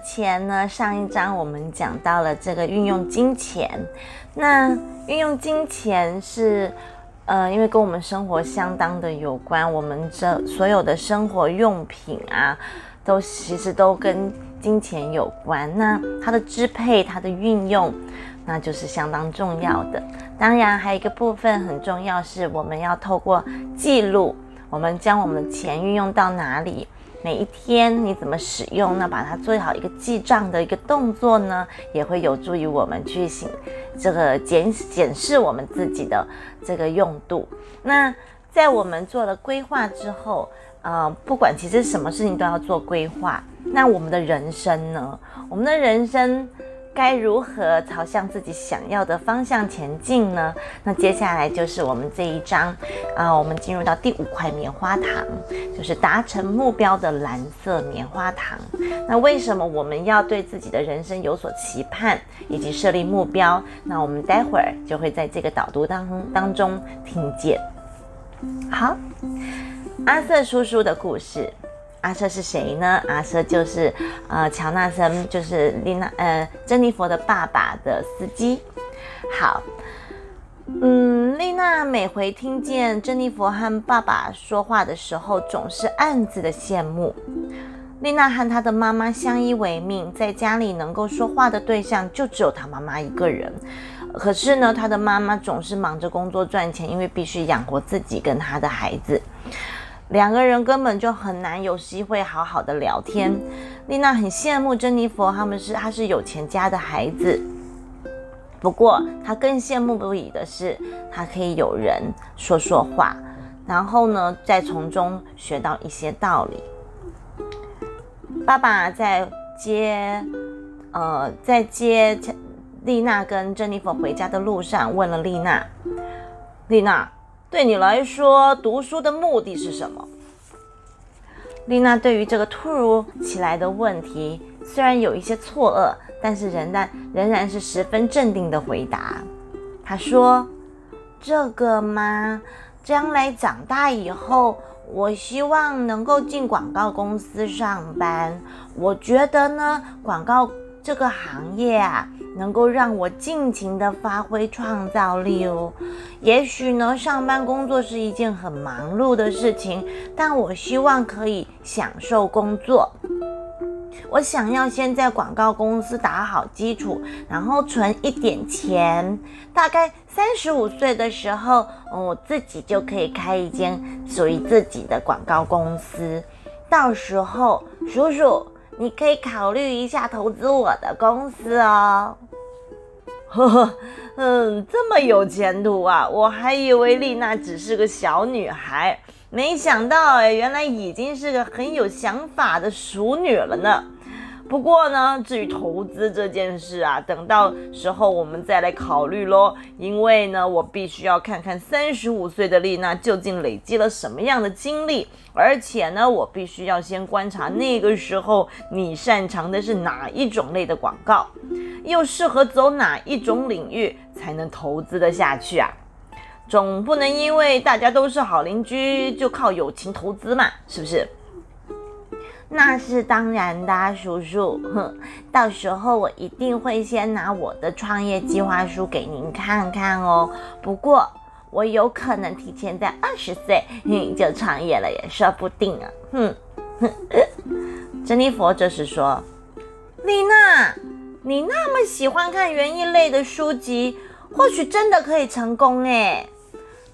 前呢，上一章我们讲到了这个运用金钱。那运用金钱是，呃，因为跟我们生活相当的有关，我们这所有的生活用品啊，都其实都跟金钱有关。那它的支配，它的运用，那就是相当重要的。当然，还有一个部分很重要，是我们要透过记录，我们将我们的钱运用到哪里。每一天你怎么使用？那把它做好一个记账的一个动作呢，也会有助于我们去行这个检检视我们自己的这个用度。那在我们做了规划之后，呃，不管其实什么事情都要做规划。那我们的人生呢？我们的人生。该如何朝向自己想要的方向前进呢？那接下来就是我们这一章啊，我们进入到第五块棉花糖，就是达成目标的蓝色棉花糖。那为什么我们要对自己的人生有所期盼以及设立目标？那我们待会儿就会在这个导读当当中听见。好，阿瑟叔叔的故事。阿瑟是谁呢？阿瑟就是，呃，乔纳森，就是丽娜，呃，珍妮佛的爸爸的司机。好，嗯，丽娜每回听见珍妮佛和爸爸说话的时候，总是暗自的羡慕。丽娜和她的妈妈相依为命，在家里能够说话的对象就只有她妈妈一个人。可是呢，她的妈妈总是忙着工作赚钱，因为必须养活自己跟她的孩子。两个人根本就很难有机会好好的聊天。丽娜很羡慕珍妮佛，他们是她是有钱家的孩子。不过她更羡慕不已的是，她可以有人说说话，然后呢，再从中学到一些道理。爸爸在接，呃，在接丽娜跟珍妮佛回家的路上，问了丽娜：“丽娜。”对你来说，读书的目的是什么？丽娜对于这个突如其来的问题，虽然有一些错愕，但是仍然仍然是十分镇定的回答。她说：“这个嘛，将来长大以后，我希望能够进广告公司上班。我觉得呢，广告这个行业啊。”能够让我尽情的发挥创造力哦。也许呢，上班工作是一件很忙碌的事情，但我希望可以享受工作。我想要先在广告公司打好基础，然后存一点钱，大概三十五岁的时候，我自己就可以开一间属于自己的广告公司。到时候，叔叔。你可以考虑一下投资我的公司哦。呵呵，嗯，这么有前途啊！我还以为丽娜只是个小女孩，没想到哎，原来已经是个很有想法的熟女了呢。不过呢，至于投资这件事啊，等到时候我们再来考虑喽。因为呢，我必须要看看三十五岁的丽娜究竟累积了什么样的经历，而且呢，我必须要先观察那个时候你擅长的是哪一种类的广告，又适合走哪一种领域才能投资得下去啊？总不能因为大家都是好邻居就靠友情投资嘛，是不是？那是当然的，叔叔。哼，到时候我一定会先拿我的创业计划书给您看看哦。不过我有可能提前在二十岁就创业了，也说不定啊。哼哼。珍妮佛这时说：“丽娜，你那么喜欢看园艺类的书籍，或许真的可以成功诶。”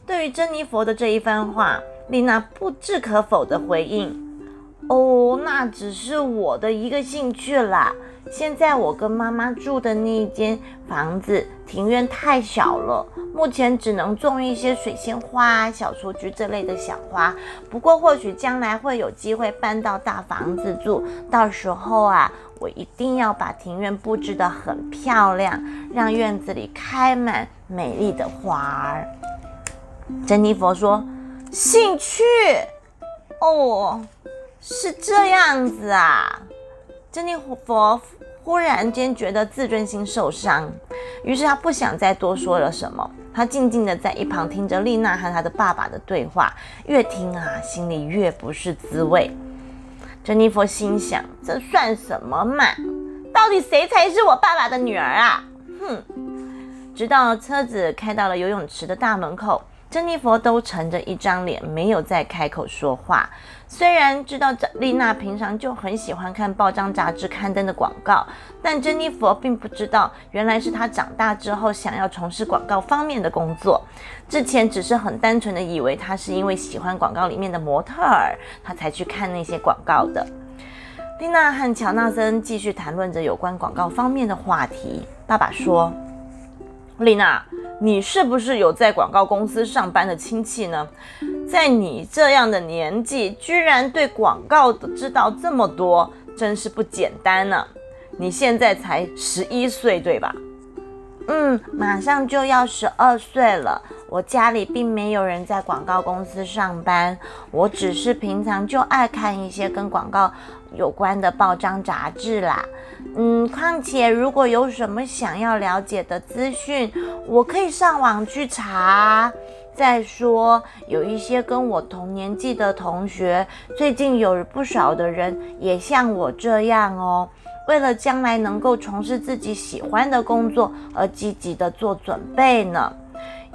对于珍妮佛的这一番话，丽娜不置可否的回应。哦，那只是我的一个兴趣啦。现在我跟妈妈住的那间房子庭院太小了，目前只能种一些水仙花、小雏菊这类的小花。不过或许将来会有机会搬到大房子住，到时候啊，我一定要把庭院布置得很漂亮，让院子里开满美丽的花儿。珍妮佛说：“兴趣，哦。”是这样子啊，珍妮佛忽然间觉得自尊心受伤，于是他不想再多说了什么，他静静的在一旁听着丽娜和她的爸爸的对话，越听啊，心里越不是滋味。珍妮佛心想：这算什么嘛？到底谁才是我爸爸的女儿啊？哼！直到车子开到了游泳池的大门口，珍妮佛都沉着一张脸，没有再开口说话。虽然知道丽娜平常就很喜欢看报章杂志刊登的广告，但珍妮佛并不知道，原来是她长大之后想要从事广告方面的工作。之前只是很单纯的以为她是因为喜欢广告里面的模特儿，她才去看那些广告的。丽娜和乔纳森继续谈论着有关广告方面的话题。爸爸说：“丽娜，你是不是有在广告公司上班的亲戚呢？在你这样的年纪，居然对广告知道这么多，真是不简单呢。你现在才十一岁，对吧？”“嗯，马上就要十二岁了。我家里并没有人在广告公司上班，我只是平常就爱看一些跟广告。”有关的报章杂志啦，嗯，况且如果有什么想要了解的资讯，我可以上网去查。再说，有一些跟我同年纪的同学，最近有不少的人也像我这样哦，为了将来能够从事自己喜欢的工作而积极的做准备呢。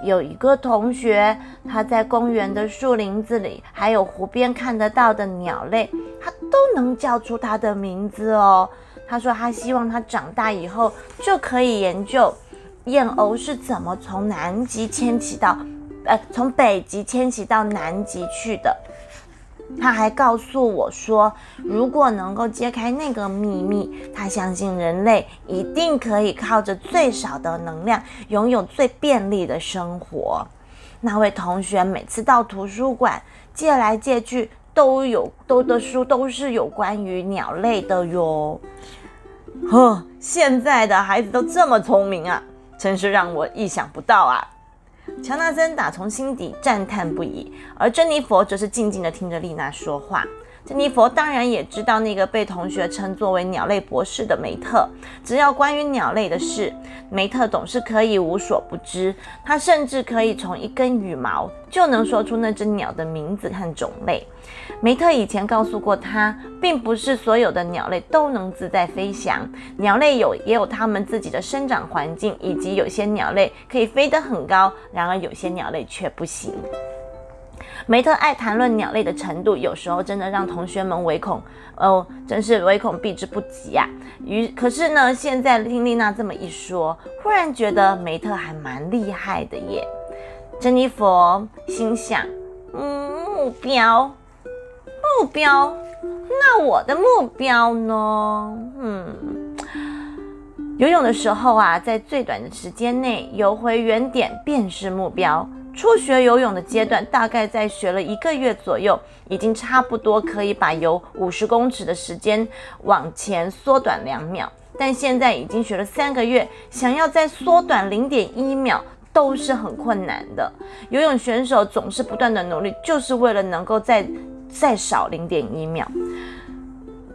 有一个同学，他在公园的树林子里，还有湖边看得到的鸟类，他都能叫出它的名字哦。他说他希望他长大以后就可以研究燕鸥是怎么从南极迁徙到，呃，从北极迁徙到南极去的。他还告诉我说，如果能够揭开那个秘密，他相信人类一定可以靠着最少的能量，拥有最便利的生活。那位同学每次到图书馆借来借去，都有都的书都是有关于鸟类的哟。呵，现在的孩子都这么聪明啊，真是让我意想不到啊！乔纳森打从心底赞叹不已，而珍妮佛则是静静的听着丽娜说话。珍妮佛当然也知道那个被同学称作为鸟类博士的梅特，只要关于鸟类的事，梅特总是可以无所不知。他甚至可以从一根羽毛就能说出那只鸟的名字和种类。梅特以前告诉过他，并不是所有的鸟类都能自在飞翔，鸟类有也有它们自己的生长环境，以及有些鸟类可以飞得很高，然而有些鸟类却不行。梅特爱谈论鸟类的程度，有时候真的让同学们唯恐哦，真是唯恐避之不及呀。于可是呢，现在听丽娜这么一说，忽然觉得梅特还蛮厉害的耶。珍妮佛心想：嗯，目标，目标，那我的目标呢？嗯，游泳的时候啊，在最短的时间内游回原点便是目标。初学游泳的阶段，大概在学了一个月左右，已经差不多可以把游五十公尺的时间往前缩短两秒。但现在已经学了三个月，想要再缩短零点一秒都是很困难的。游泳选手总是不断的努力，就是为了能够再再少零点一秒。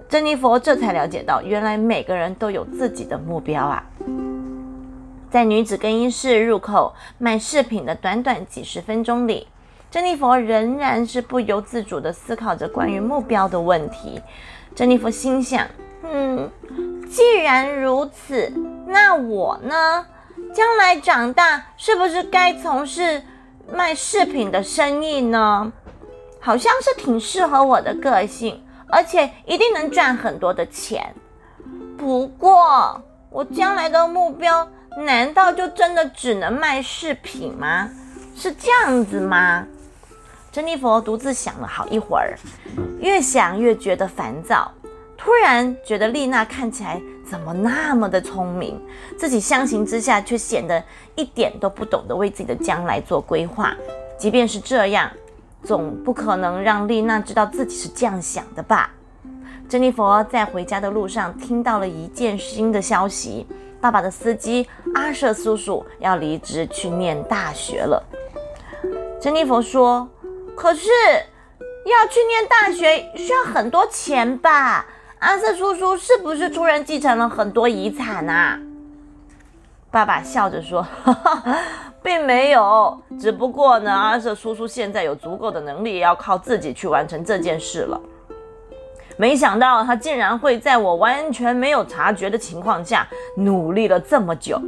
珍妮佛这才了解到，原来每个人都有自己的目标啊。在女子更衣室入口卖饰品的短短几十分钟里，珍妮佛仍然是不由自主地思考着关于目标的问题。珍妮佛心想：“嗯，既然如此，那我呢？将来长大是不是该从事卖饰品的生意呢？好像是挺适合我的个性，而且一定能赚很多的钱。不过，我将来的目标……”难道就真的只能卖饰品吗？是这样子吗？珍妮佛独自想了好一会儿，越想越觉得烦躁。突然觉得丽娜看起来怎么那么的聪明，自己相形之下却显得一点都不懂得为自己的将来做规划。即便是这样，总不可能让丽娜知道自己是这样想的吧？珍妮佛在回家的路上听到了一件新的消息。爸爸的司机阿舍叔叔要离职去念大学了。珍妮佛说：“可是要去念大学需要很多钱吧？阿瑟叔叔是不是突然继承了很多遗产啊？”爸爸笑着说：“ 并没有，只不过呢，阿瑟叔叔现在有足够的能力，要靠自己去完成这件事了。”没想到他竟然会在我完全没有察觉的情况下努力了这么久。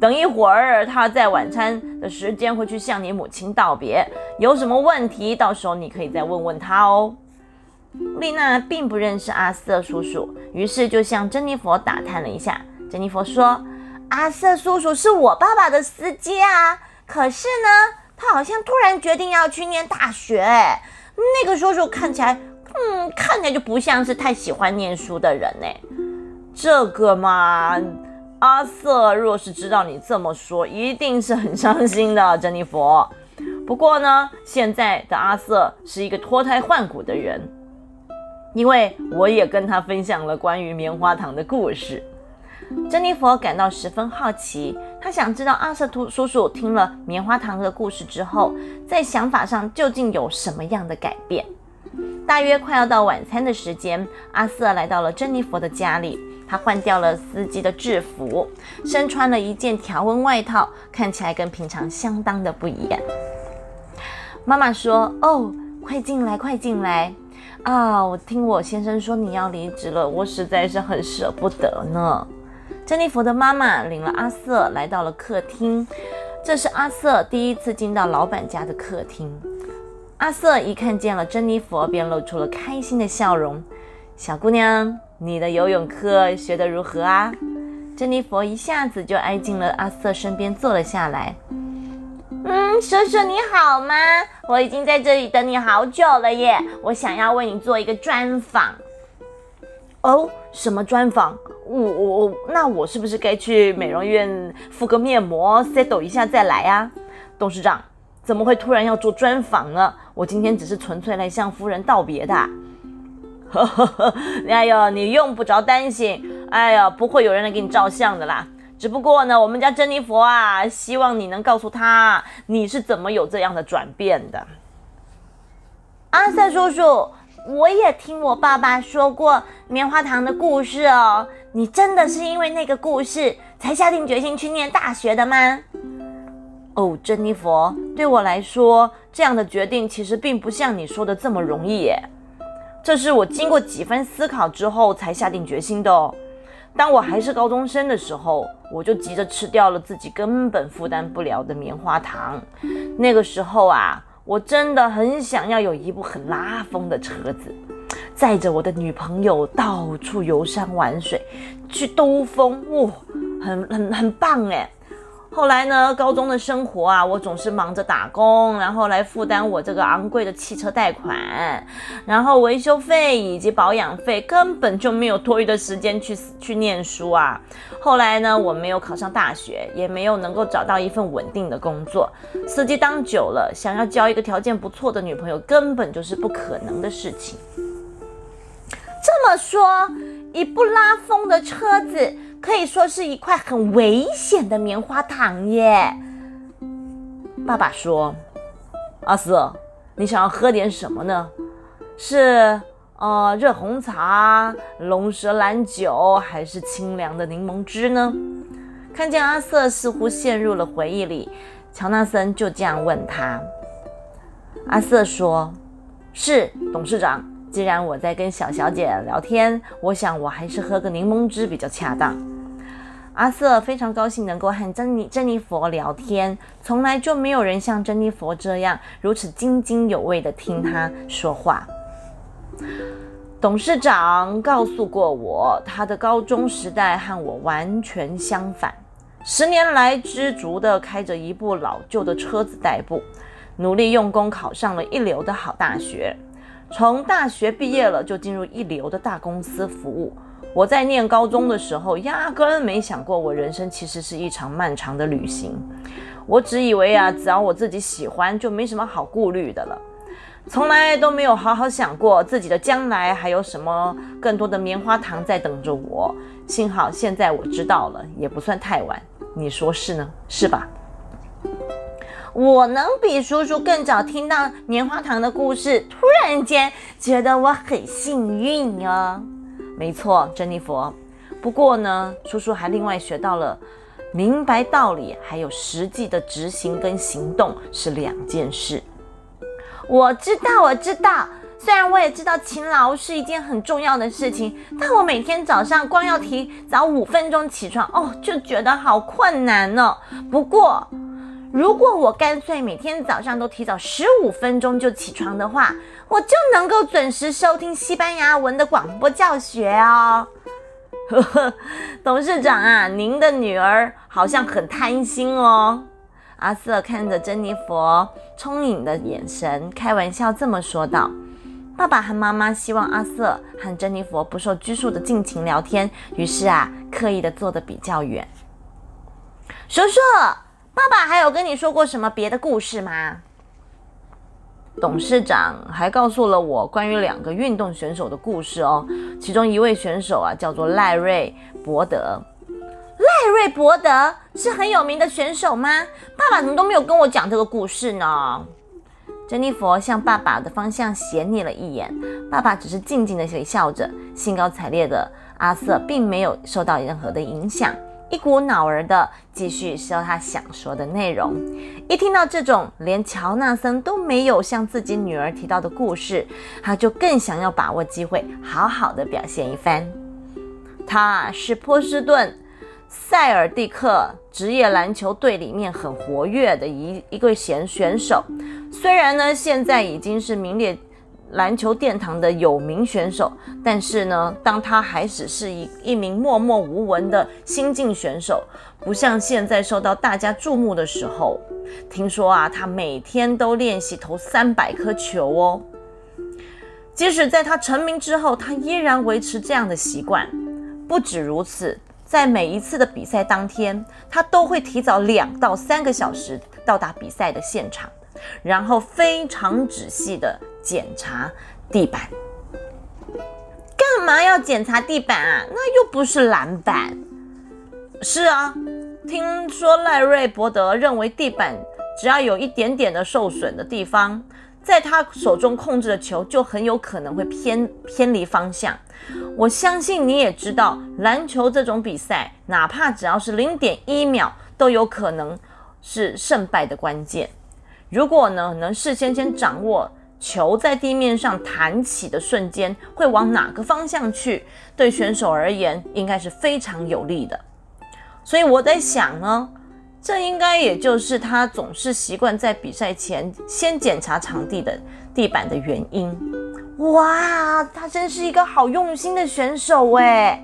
等一会儿，他在晚餐的时间会去向你母亲道别。有什么问题，到时候你可以再问问他哦。丽娜并不认识阿瑟叔叔，于是就向珍妮佛打探了一下。珍妮佛说：“阿瑟叔叔是我爸爸的司机啊，可是呢，他好像突然决定要去念大学哎。那个叔叔看起来，嗯，看起来就不像是太喜欢念书的人呢。这个嘛。”阿瑟若是知道你这么说，一定是很伤心的，珍妮佛。不过呢，现在的阿瑟是一个脱胎换骨的人，因为我也跟他分享了关于棉花糖的故事。珍妮佛感到十分好奇，她想知道阿瑟叔叔叔听了棉花糖的故事之后，在想法上究竟有什么样的改变。大约快要到晚餐的时间，阿瑟来到了珍妮佛的家里。他换掉了司机的制服，身穿了一件条纹外套，看起来跟平常相当的不一样。妈妈说：“哦，快进来，快进来！啊，我听我先生说你要离职了，我实在是很舍不得呢。”珍妮佛的妈妈领了阿瑟来到了客厅，这是阿瑟第一次进到老板家的客厅。阿瑟一看见了珍妮佛，便露出了开心的笑容。小姑娘。你的游泳课学得如何啊？珍妮佛一下子就挨近了阿瑟身边坐了下来。嗯，叔叔你好吗？我已经在这里等你好久了耶！我想要为你做一个专访。哦，什么专访？我我那我是不是该去美容院敷个面膜，settle 一下再来啊？董事长怎么会突然要做专访呢？我今天只是纯粹来向夫人道别的。哎呦，你用不着担心，哎呀，不会有人来给你照相的啦。只不过呢，我们家珍妮佛啊，希望你能告诉他你是怎么有这样的转变的。阿瑟叔叔，我也听我爸爸说过棉花糖的故事哦。你真的是因为那个故事才下定决心去念大学的吗？哦，珍妮佛，对我来说，这样的决定其实并不像你说的这么容易耶。这是我经过几番思考之后才下定决心的哦。当我还是高中生的时候，我就急着吃掉了自己根本负担不了的棉花糖。那个时候啊，我真的很想要有一部很拉风的车子，载着我的女朋友到处游山玩水，去兜风，哇，很很很棒哎。后来呢？高中的生活啊，我总是忙着打工，然后来负担我这个昂贵的汽车贷款，然后维修费以及保养费，根本就没有多余的时间去去念书啊。后来呢，我没有考上大学，也没有能够找到一份稳定的工作。司机当久了，想要交一个条件不错的女朋友，根本就是不可能的事情。这么说，一部拉风的车子。可以说是一块很危险的棉花糖耶。爸爸说：“阿瑟，你想要喝点什么呢？是呃热红茶、龙舌兰酒，还是清凉的柠檬汁呢？”看见阿瑟似乎陷入了回忆里，乔纳森就这样问他。阿瑟说：“是董事长。”既然我在跟小小姐聊天，我想我还是喝个柠檬汁比较恰当。阿瑟非常高兴能够和珍妮珍妮佛聊天，从来就没有人像珍妮佛这样如此津津有味地听他说话。董事长告诉过我，他的高中时代和我完全相反，十年来知足地开着一部老旧的车子代步，努力用功考上了一流的好大学。从大学毕业了，就进入一流的大公司服务。我在念高中的时候，压根没想过我人生其实是一场漫长的旅行。我只以为啊，只要我自己喜欢，就没什么好顾虑的了。从来都没有好好想过自己的将来还有什么更多的棉花糖在等着我。幸好现在我知道了，也不算太晚。你说是呢？是吧？我能比叔叔更早听到棉花糖的故事，突然间觉得我很幸运哦。没错，珍妮佛。不过呢，叔叔还另外学到了，明白道理还有实际的执行跟行动是两件事。我知道，我知道，虽然我也知道勤劳是一件很重要的事情，但我每天早上光要提早五分钟起床，哦，就觉得好困难呢。不过，如果我干脆每天早上都提早十五分钟就起床的话，我就能够准时收听西班牙文的广播教学哦。呵呵，董事长啊，您的女儿好像很贪心哦。阿瑟看着珍妮佛聪颖的眼神，开玩笑这么说道。爸爸和妈妈希望阿瑟和珍妮佛不受拘束的尽情聊天，于是啊，刻意的坐得比较远。叔叔，爸爸还有跟你说过什么别的故事吗？董事长还告诉了我关于两个运动选手的故事哦，其中一位选手啊叫做赖瑞伯德。赖瑞伯德是很有名的选手吗？爸爸怎么都没有跟我讲这个故事呢？珍妮佛向爸爸的方向斜睨了一眼，爸爸只是静静的微笑着。兴高采烈的阿瑟并没有受到任何的影响，一股脑儿的继续说他想说的内容。一听到这种连乔纳森都没有向自己女儿提到的故事，他就更想要把握机会，好好的表现一番。他是波士顿。塞尔蒂克职业篮球队里面很活跃的一一个选选手，虽然呢现在已经是名列篮球殿堂的有名选手，但是呢，当他还只是一一名默默无闻的新晋选手，不像现在受到大家注目的时候，听说啊，他每天都练习投三百颗球哦。即使在他成名之后，他依然维持这样的习惯。不止如此。在每一次的比赛当天，他都会提早两到三个小时到达比赛的现场，然后非常仔细的检查地板。干嘛要检查地板啊？那又不是篮板。是啊，听说赖瑞伯德认为地板只要有一点点的受损的地方。在他手中控制的球就很有可能会偏偏离方向。我相信你也知道，篮球这种比赛，哪怕只要是零点一秒，都有可能是胜败的关键。如果呢能事先先掌握球在地面上弹起的瞬间会往哪个方向去，对选手而言应该是非常有利的。所以我在想呢。这应该也就是他总是习惯在比赛前先检查场地的地板的原因。哇，他真是一个好用心的选手哎！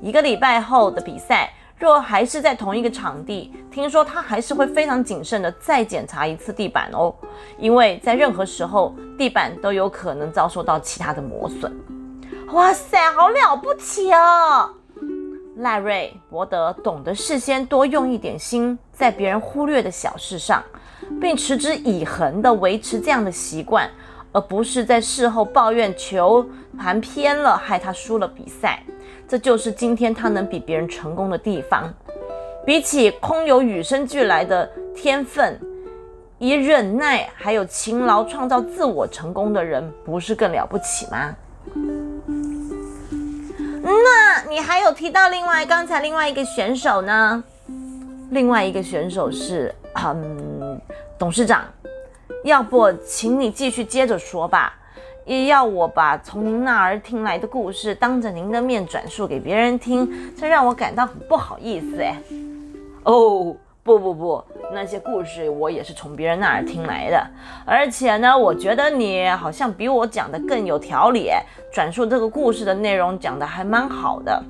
一个礼拜后的比赛，若还是在同一个场地，听说他还是会非常谨慎的再检查一次地板哦，因为在任何时候地板都有可能遭受到其他的磨损。哇塞，好了不起哦！赖瑞伯德懂得事先多用一点心在别人忽略的小事上，并持之以恒地维持这样的习惯，而不是在事后抱怨球盘偏了，害他输了比赛。这就是今天他能比别人成功的地方。比起空有与生俱来的天分，以忍耐还有勤劳创造自我成功的人，不是更了不起吗？那你还有提到另外刚才另外一个选手呢？另外一个选手是嗯，董事长，要不请你继续接着说吧？也要我把从您那儿听来的故事当着您的面转述给别人听，这让我感到很不好意思哎。哦。不不不，那些故事我也是从别人那儿听来的，而且呢，我觉得你好像比我讲的更有条理，转述这个故事的内容讲的还蛮好的。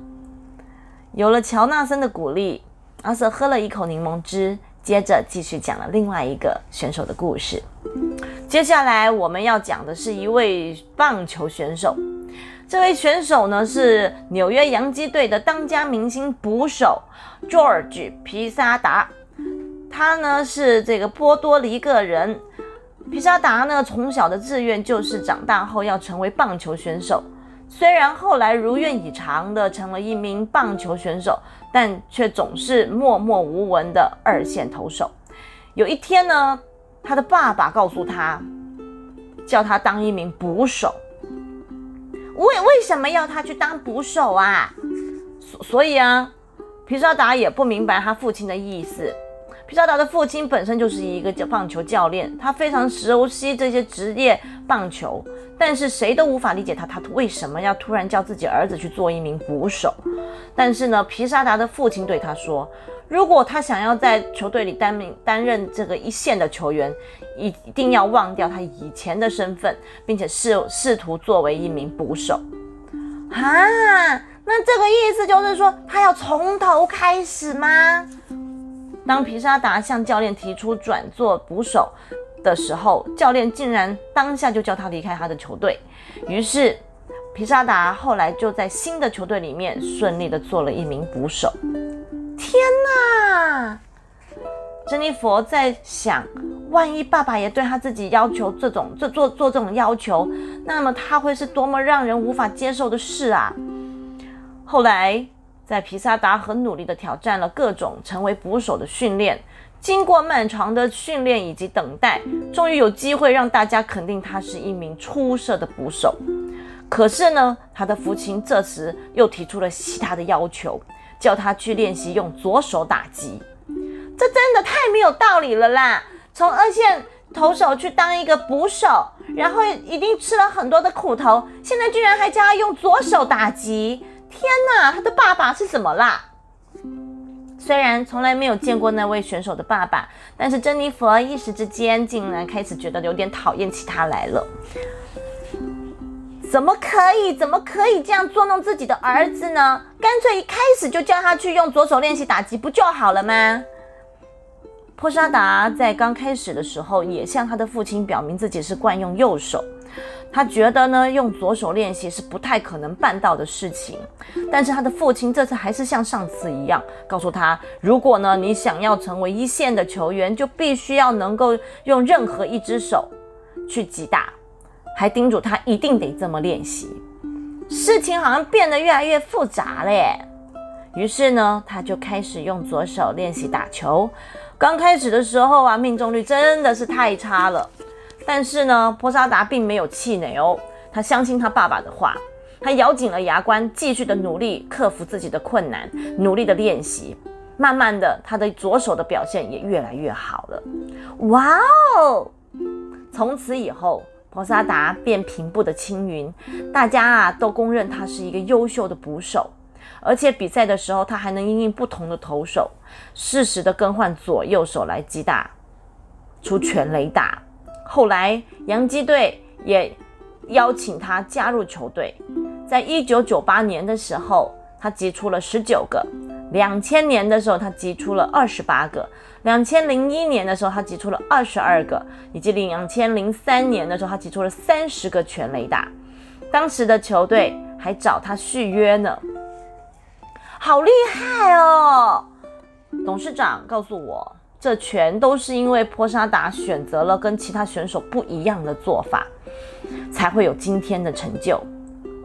有了乔纳森的鼓励，阿瑟喝了一口柠檬汁，接着继续讲了另外一个选手的故事。接下来我们要讲的是一位棒球选手，这位选手呢是纽约洋基队的当家明星捕手 George 皮萨达。他呢是这个波多黎各人，皮萨达呢从小的志愿就是长大后要成为棒球选手。虽然后来如愿以偿的成了一名棒球选手，但却总是默默无闻的二线投手。有一天呢，他的爸爸告诉他，叫他当一名捕手。为为什么要他去当捕手啊？所所以啊，皮沙达也不明白他父亲的意思。皮萨达的父亲本身就是一个棒球教练，他非常熟悉这些职业棒球，但是谁都无法理解他，他为什么要突然叫自己儿子去做一名捕手？但是呢，皮萨达的父亲对他说，如果他想要在球队里担任担任这个一线的球员，一定要忘掉他以前的身份，并且试试图作为一名捕手。啊，那这个意思就是说，他要从头开始吗？当皮沙达向教练提出转做捕手的时候，教练竟然当下就叫他离开他的球队。于是，皮沙达后来就在新的球队里面顺利的做了一名捕手。天哪！珍妮佛在想，万一爸爸也对他自己要求这种做做做这种要求，那么他会是多么让人无法接受的事啊！后来。在皮萨达很努力地挑战了各种成为捕手的训练，经过漫长的训练以及等待，终于有机会让大家肯定他是一名出色的捕手。可是呢，他的父亲这时又提出了其他的要求，叫他去练习用左手打击。这真的太没有道理了啦！从二线投手去当一个捕手，然后一定吃了很多的苦头，现在居然还叫他用左手打击。天哪，他的爸爸是什么啦？虽然从来没有见过那位选手的爸爸，但是珍妮佛一时之间竟然开始觉得有点讨厌起他来了。怎么可以？怎么可以这样捉弄自己的儿子呢？干脆一开始就叫他去用左手练习打击不就好了吗？波沙达在刚开始的时候也向他的父亲表明自己是惯用右手。他觉得呢，用左手练习是不太可能办到的事情。但是他的父亲这次还是像上次一样，告诉他，如果呢你想要成为一线的球员，就必须要能够用任何一只手去击打，还叮嘱他一定得这么练习。事情好像变得越来越复杂了耶。于是呢，他就开始用左手练习打球。刚开始的时候啊，命中率真的是太差了。但是呢，波萨达并没有气馁哦，他相信他爸爸的话，他咬紧了牙关，继续的努力克服自己的困难，努力的练习，慢慢的，他的左手的表现也越来越好了。哇哦！从此以后，波萨达便平步的青云，大家啊都公认他是一个优秀的捕手，而且比赛的时候，他还能因应不同的投手，适时的更换左右手来击打出全垒打。后来，洋基队也邀请他加入球队。在一九九八年的时候，他击出了十九个；两千年的时候，他击出了二十八个；两千零一年的时候，他击出了二十二个；以及两千零三年的时候，他击出了三十个全垒打。当时的球队还找他续约呢，好厉害哦！董事长告诉我。这全都是因为波沙达选择了跟其他选手不一样的做法，才会有今天的成就。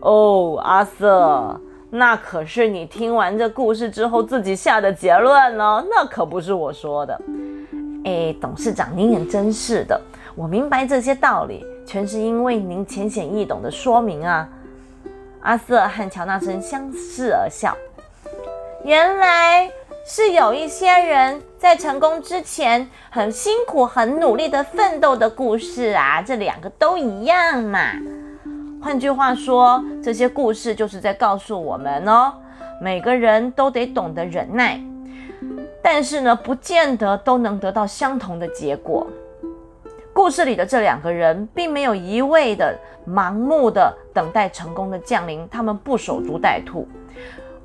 哦，阿瑟，那可是你听完这故事之后自己下的结论呢，那可不是我说的。哎，董事长，您也真是的，我明白这些道理，全是因为您浅显易懂的说明啊。阿瑟和乔纳森相视而笑，原来。是有一些人在成功之前很辛苦、很努力的奋斗的故事啊，这两个都一样嘛。换句话说，这些故事就是在告诉我们哦，每个人都得懂得忍耐，但是呢，不见得都能得到相同的结果。故事里的这两个人并没有一味的盲目的等待成功的降临，他们不守株待兔，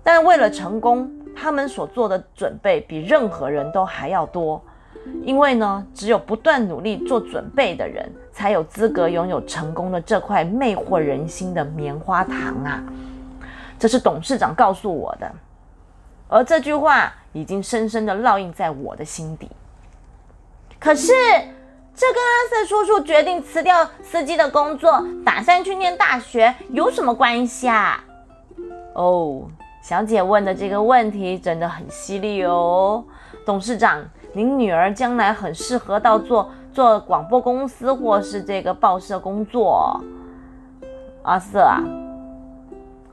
但为了成功。他们所做的准备比任何人都还要多，因为呢，只有不断努力做准备的人，才有资格拥有成功的这块魅惑人心的棉花糖啊！这是董事长告诉我的，而这句话已经深深的烙印在我的心底。可是，这跟阿瑟叔叔决定辞掉司机的工作，打算去念大学有什么关系啊？哦。小姐问的这个问题真的很犀利哦，董事长，您女儿将来很适合到做做广播公司或是这个报社工作。阿瑟啊，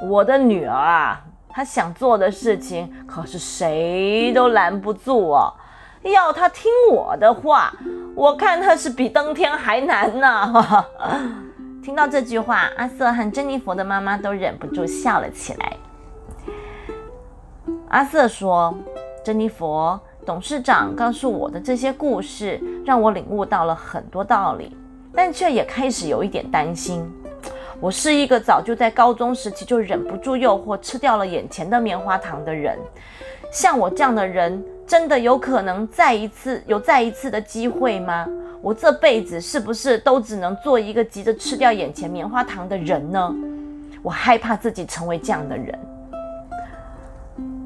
我的女儿啊，她想做的事情可是谁都拦不住哦。要他听我的话，我看他是比登天还难呢。听到这句话，阿瑟和珍妮佛的妈妈都忍不住笑了起来。阿瑟说：“珍妮佛，董事长告诉我的这些故事，让我领悟到了很多道理，但却也开始有一点担心。我是一个早就在高中时期就忍不住诱惑吃掉了眼前的棉花糖的人。像我这样的人，真的有可能再一次有再一次的机会吗？”我这辈子是不是都只能做一个急着吃掉眼前棉花糖的人呢？我害怕自己成为这样的人。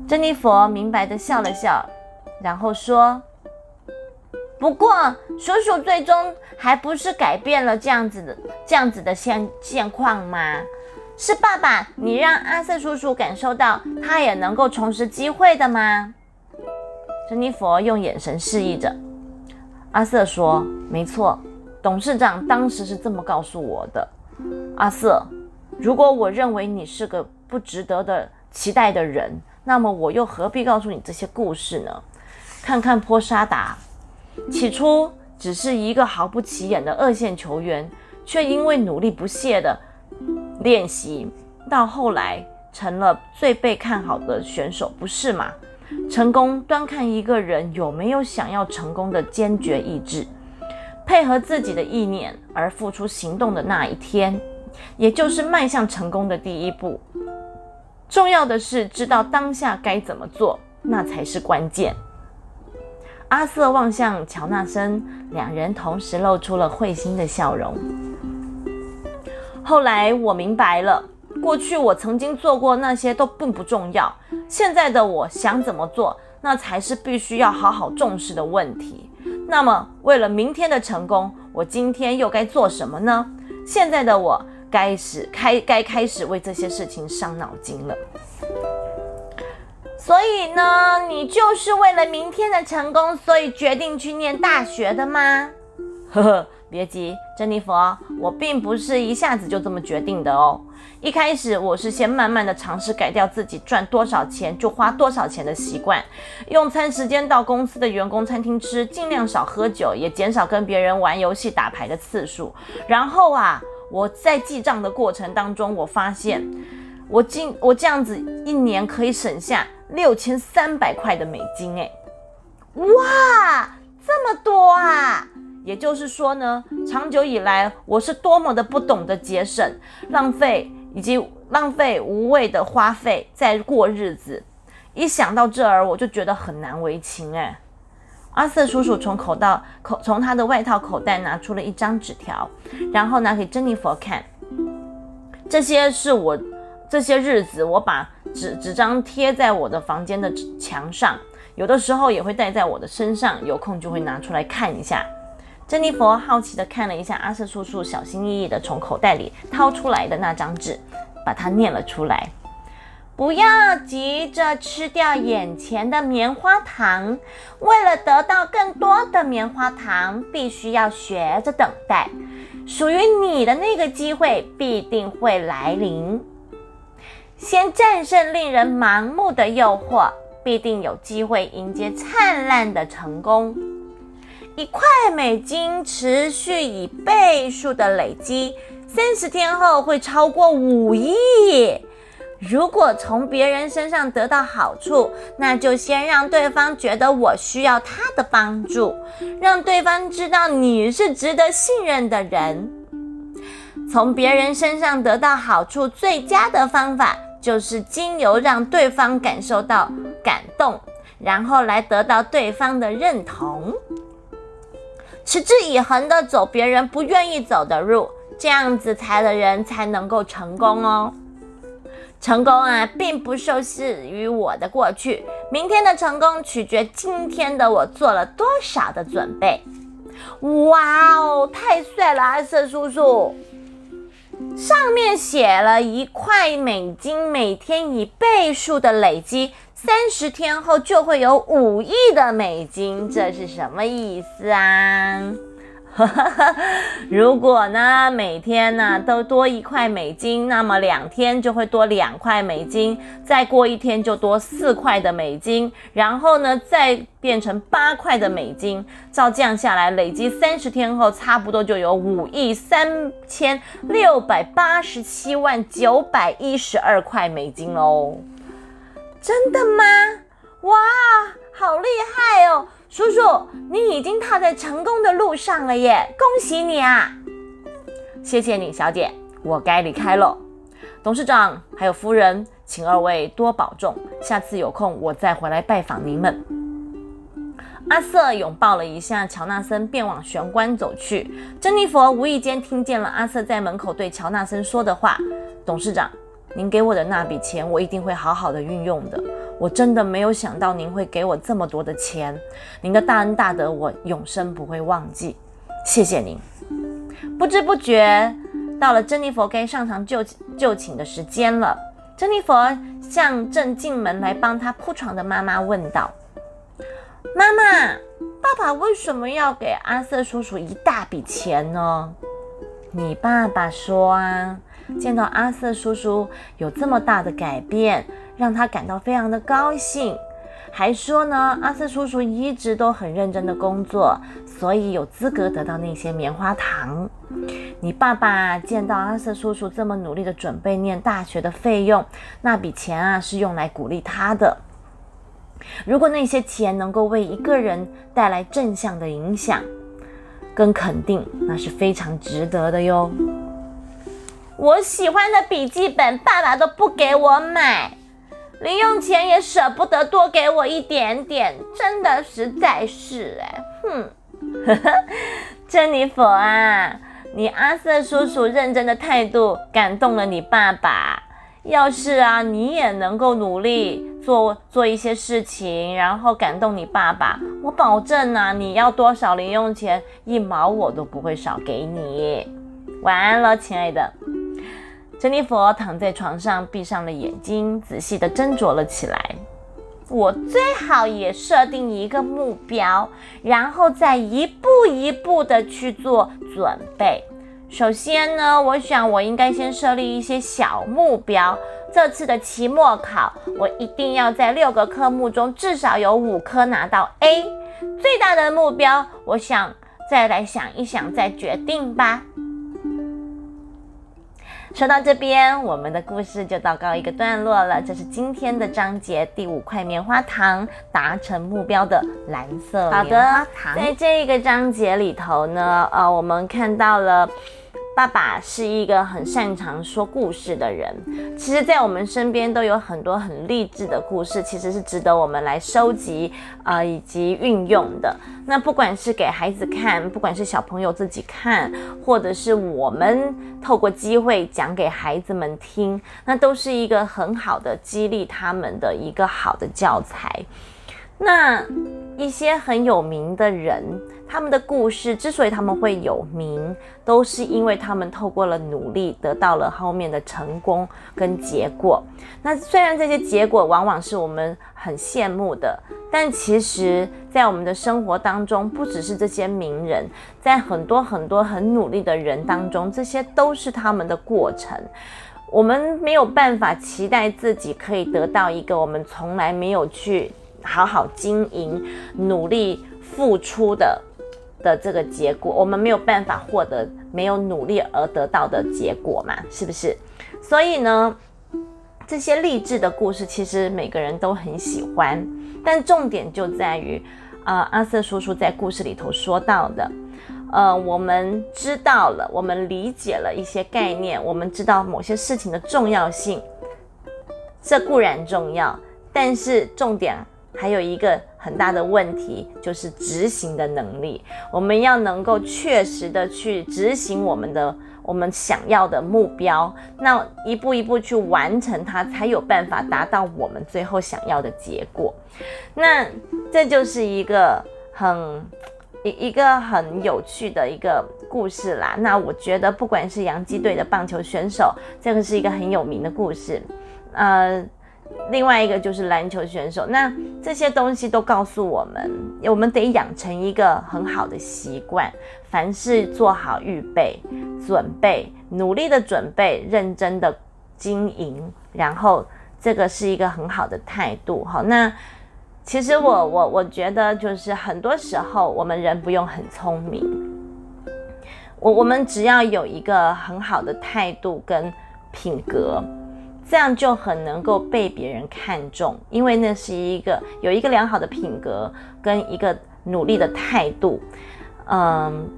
珍妮佛明白的笑了笑，然后说：“不过，叔叔最终还不是改变了这样子的这样子的现现况吗？是爸爸，你让阿瑟叔叔感受到他也能够重拾机会的吗？”珍妮佛用眼神示意着。阿瑟说：“没错，董事长当时是这么告诉我的。阿瑟，如果我认为你是个不值得的期待的人，那么我又何必告诉你这些故事呢？看看波沙达，起初只是一个毫不起眼的二线球员，却因为努力不懈的练习，到后来成了最被看好的选手，不是吗？”成功端看一个人有没有想要成功的坚决意志，配合自己的意念而付出行动的那一天，也就是迈向成功的第一步。重要的是知道当下该怎么做，那才是关键。阿瑟望向乔纳森，两人同时露出了会心的笑容。后来我明白了。过去我曾经做过那些都并不重要，现在的我想怎么做，那才是必须要好好重视的问题。那么，为了明天的成功，我今天又该做什么呢？现在的我该始开该开始为这些事情伤脑筋了。所以呢，你就是为了明天的成功，所以决定去念大学的吗？呵呵，别急，珍妮佛，我并不是一下子就这么决定的哦。一开始我是先慢慢的尝试改掉自己赚多少钱就花多少钱的习惯，用餐时间到公司的员工餐厅吃，尽量少喝酒，也减少跟别人玩游戏打牌的次数。然后啊，我在记账的过程当中，我发现我今我这样子一年可以省下六千三百块的美金，哎，哇，这么多啊！也就是说呢，长久以来我是多么的不懂得节省、浪费。以及浪费无谓的花费在过日子，一想到这儿我就觉得很难为情哎。阿瑟叔叔从口袋口从他的外套口袋拿出了一张纸条，然后拿给珍妮佛看。这些是我这些日子我把纸纸张贴在我的房间的墙上，有的时候也会带在我的身上，有空就会拿出来看一下。珍妮佛好奇地看了一下阿瑟叔叔小心翼翼地从口袋里掏出来的那张纸，把它念了出来：“不要急着吃掉眼前的棉花糖，为了得到更多的棉花糖，必须要学着等待。属于你的那个机会必定会来临。先战胜令人盲目的诱惑，必定有机会迎接灿烂的成功。”一块美金持续以倍数的累积，三十天后会超过五亿。如果从别人身上得到好处，那就先让对方觉得我需要他的帮助，让对方知道你是值得信任的人。从别人身上得到好处最佳的方法，就是经由让对方感受到感动，然后来得到对方的认同。持之以恒的走别人不愿意走的路，这样子才的人才能够成功哦。成功啊，并不受制于我的过去，明天的成功取决今天的我做了多少的准备。哇哦，太帅了，阿瑟叔叔！上面写了一块美金，每天以倍数的累积。三十天后就会有五亿的美金，这是什么意思啊？如果呢每天呢都多一块美金，那么两天就会多两块美金，再过一天就多四块的美金，然后呢再变成八块的美金。照这样下来，累积三十天后，差不多就有五亿三千六百八十七万九百一十二块美金喽。真的吗？哇，好厉害哦！叔叔，你已经踏在成功的路上了耶！恭喜你啊！谢谢你，小姐，我该离开了。董事长还有夫人，请二位多保重，下次有空我再回来拜访您们。阿瑟拥抱了一下乔纳森，便往玄关走去。珍妮佛无意间听见了阿瑟在门口对乔纳森说的话：“董事长。”您给我的那笔钱，我一定会好好的运用的。我真的没有想到您会给我这么多的钱，您的大恩大德我永生不会忘记。谢谢您。不知不觉到了珍妮佛该上场就就寝的时间了。珍妮佛向正进门来帮她铺床的妈妈问道：“妈妈，爸爸为什么要给阿瑟叔叔一大笔钱呢？”你爸爸说啊。见到阿瑟叔叔有这么大的改变，让他感到非常的高兴，还说呢，阿瑟叔叔一直都很认真的工作，所以有资格得到那些棉花糖。你爸爸见到阿瑟叔叔这么努力的准备念大学的费用，那笔钱啊是用来鼓励他的。如果那些钱能够为一个人带来正向的影响跟肯定，那是非常值得的哟。我喜欢的笔记本，爸爸都不给我买，零用钱也舍不得多给我一点点，真的实在是哎，哼，珍妮佛啊，你阿瑟叔叔认真的态度感动了你爸爸。要是啊，你也能够努力做做一些事情，然后感动你爸爸，我保证啊，你要多少零用钱，一毛我都不会少给你。晚安了，亲爱的。珍妮佛躺在床上，闭上了眼睛，仔细地斟酌了起来。我最好也设定一个目标，然后再一步一步地去做准备。首先呢，我想我应该先设立一些小目标。这次的期末考，我一定要在六个科目中至少有五科拿到 A。最大的目标，我想再来想一想，再决定吧。说到这边，我们的故事就到告一个段落了。这是今天的章节第五块棉花糖达成目标的蓝色棉花糖。在这个章节里头呢，呃，我们看到了。爸爸是一个很擅长说故事的人。其实，在我们身边都有很多很励志的故事，其实是值得我们来收集啊，以及运用的。那不管是给孩子看，不管是小朋友自己看，或者是我们透过机会讲给孩子们听，那都是一个很好的激励他们的一个好的教材。那一些很有名的人。他们的故事之所以他们会有名，都是因为他们透过了努力，得到了后面的成功跟结果。那虽然这些结果往往是我们很羡慕的，但其实，在我们的生活当中，不只是这些名人，在很多很多很努力的人当中，这些都是他们的过程。我们没有办法期待自己可以得到一个我们从来没有去好好经营、努力付出的。的这个结果，我们没有办法获得没有努力而得到的结果嘛？是不是？所以呢，这些励志的故事其实每个人都很喜欢，但重点就在于，呃，阿瑟叔叔在故事里头说到的，呃，我们知道了，我们理解了一些概念，我们知道某些事情的重要性，这固然重要，但是重点。还有一个很大的问题，就是执行的能力。我们要能够确实的去执行我们的我们想要的目标，那一步一步去完成它，才有办法达到我们最后想要的结果。那这就是一个很一一个很有趣的一个故事啦。那我觉得，不管是洋基队的棒球选手，这个是一个很有名的故事，呃。另外一个就是篮球选手。那这些东西都告诉我们，我们得养成一个很好的习惯，凡事做好预备、准备，努力的准备，认真的经营，然后这个是一个很好的态度。好，那其实我我我觉得就是很多时候我们人不用很聪明，我我们只要有一个很好的态度跟品格。这样就很能够被别人看重，因为那是一个有一个良好的品格跟一个努力的态度，嗯，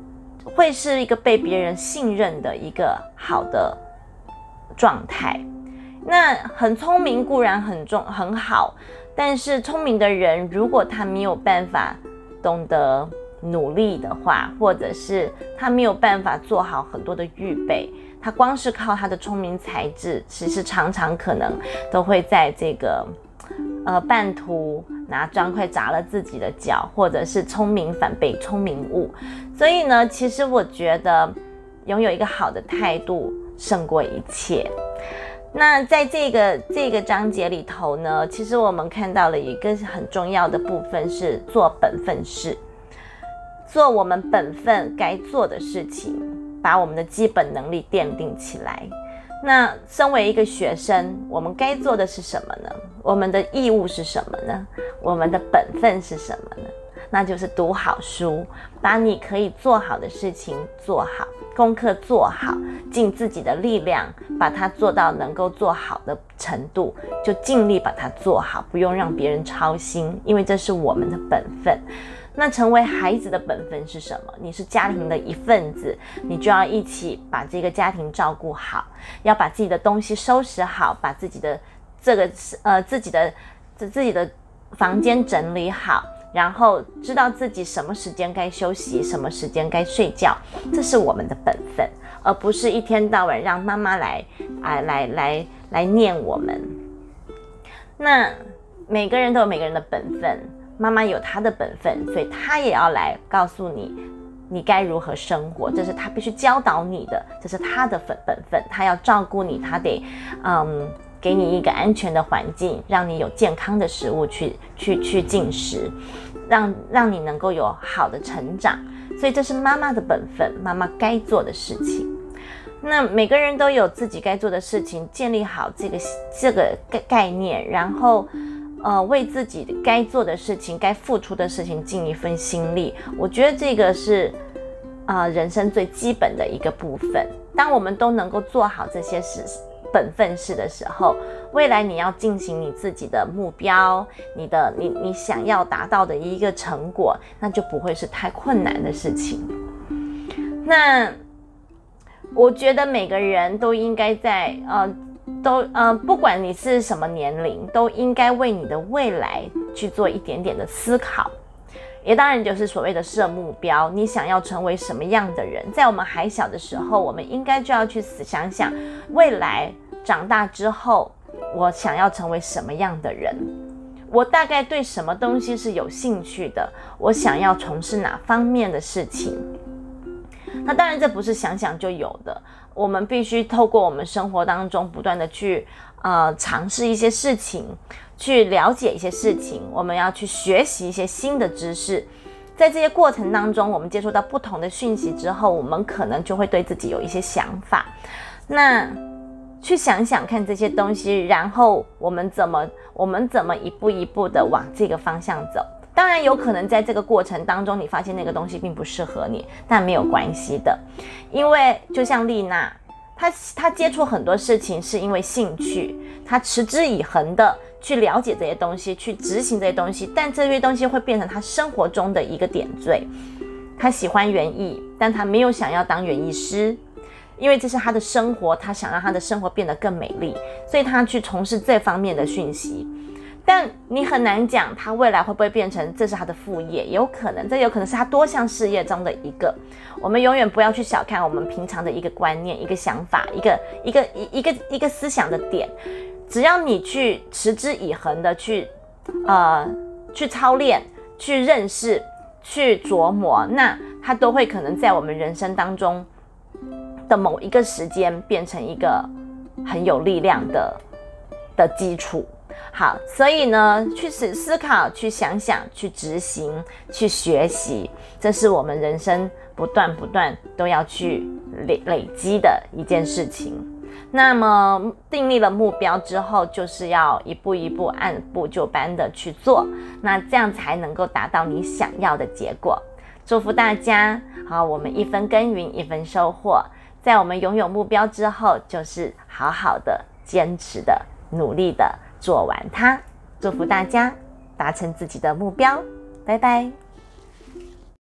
会是一个被别人信任的一个好的状态。那很聪明固然很重很好，但是聪明的人如果他没有办法懂得努力的话，或者是他没有办法做好很多的预备。他光是靠他的聪明才智，其实常常可能都会在这个呃半途拿砖块砸了自己的脚，或者是聪明反被聪明误。所以呢，其实我觉得拥有一个好的态度胜过一切。那在这个这个章节里头呢，其实我们看到了一个很重要的部分是做本分事，做我们本分该做的事情。把我们的基本能力奠定起来。那身为一个学生，我们该做的是什么呢？我们的义务是什么呢？我们的本分是什么呢？那就是读好书，把你可以做好的事情做好，功课做好，尽自己的力量把它做到能够做好的程度，就尽力把它做好，不用让别人操心，因为这是我们的本分。那成为孩子的本分是什么？你是家庭的一份子，你就要一起把这个家庭照顾好，要把自己的东西收拾好，把自己的这个呃自己的自自己的房间整理好，然后知道自己什么时间该休息，什么时间该睡觉，这是我们的本分，而不是一天到晚让妈妈来啊来来来念我们。那每个人都有每个人的本分。妈妈有她的本分，所以她也要来告诉你，你该如何生活，这是她必须教导你的，这是她的本本分。她要照顾你，她得，嗯，给你一个安全的环境，让你有健康的食物去去去进食，让让你能够有好的成长。所以这是妈妈的本分，妈妈该做的事情。那每个人都有自己该做的事情，建立好这个这个概概念，然后。呃，为自己该做的事情、该付出的事情尽一份心力，我觉得这个是啊人生最基本的一个部分。当我们都能够做好这些事、本分事的时候，未来你要进行你自己的目标、你的你你想要达到的一个成果，那就不会是太困难的事情。那我觉得每个人都应该在呃。都呃，不管你是什么年龄，都应该为你的未来去做一点点的思考。也当然就是所谓的设目标，你想要成为什么样的人？在我们还小的时候，我们应该就要去思想想，未来长大之后，我想要成为什么样的人？我大概对什么东西是有兴趣的？我想要从事哪方面的事情？那当然，这不是想想就有的。我们必须透过我们生活当中不断的去呃尝试一些事情，去了解一些事情。我们要去学习一些新的知识，在这些过程当中，我们接触到不同的讯息之后，我们可能就会对自己有一些想法。那去想想看这些东西，然后我们怎么我们怎么一步一步的往这个方向走。当然有可能在这个过程当中，你发现那个东西并不适合你，但没有关系的，因为就像丽娜，她她接触很多事情是因为兴趣，她持之以恒的去了解这些东西，去执行这些东西，但这些东西会变成她生活中的一个点缀。她喜欢园艺，但她没有想要当园艺师，因为这是他的生活，他想让他的生活变得更美丽，所以他去从事这方面的讯息。但你很难讲他未来会不会变成这是他的副业，有可能，这有可能是他多项事业中的一个。我们永远不要去小看我们平常的一个观念、一个想法、一个一个一一个一个思想的点。只要你去持之以恒的去，呃，去操练、去认识、去琢磨，那它都会可能在我们人生当中的某一个时间变成一个很有力量的的基础。好，所以呢，去思思考，去想想，去执行，去学习，这是我们人生不断不断都要去累累积的一件事情。那么定立了目标之后，就是要一步一步按部就班的去做，那这样才能够达到你想要的结果。祝福大家，好，我们一分耕耘一分收获，在我们拥有目标之后，就是好好的、坚持的、努力的做完它。祝福大家达成自己的目标，拜拜。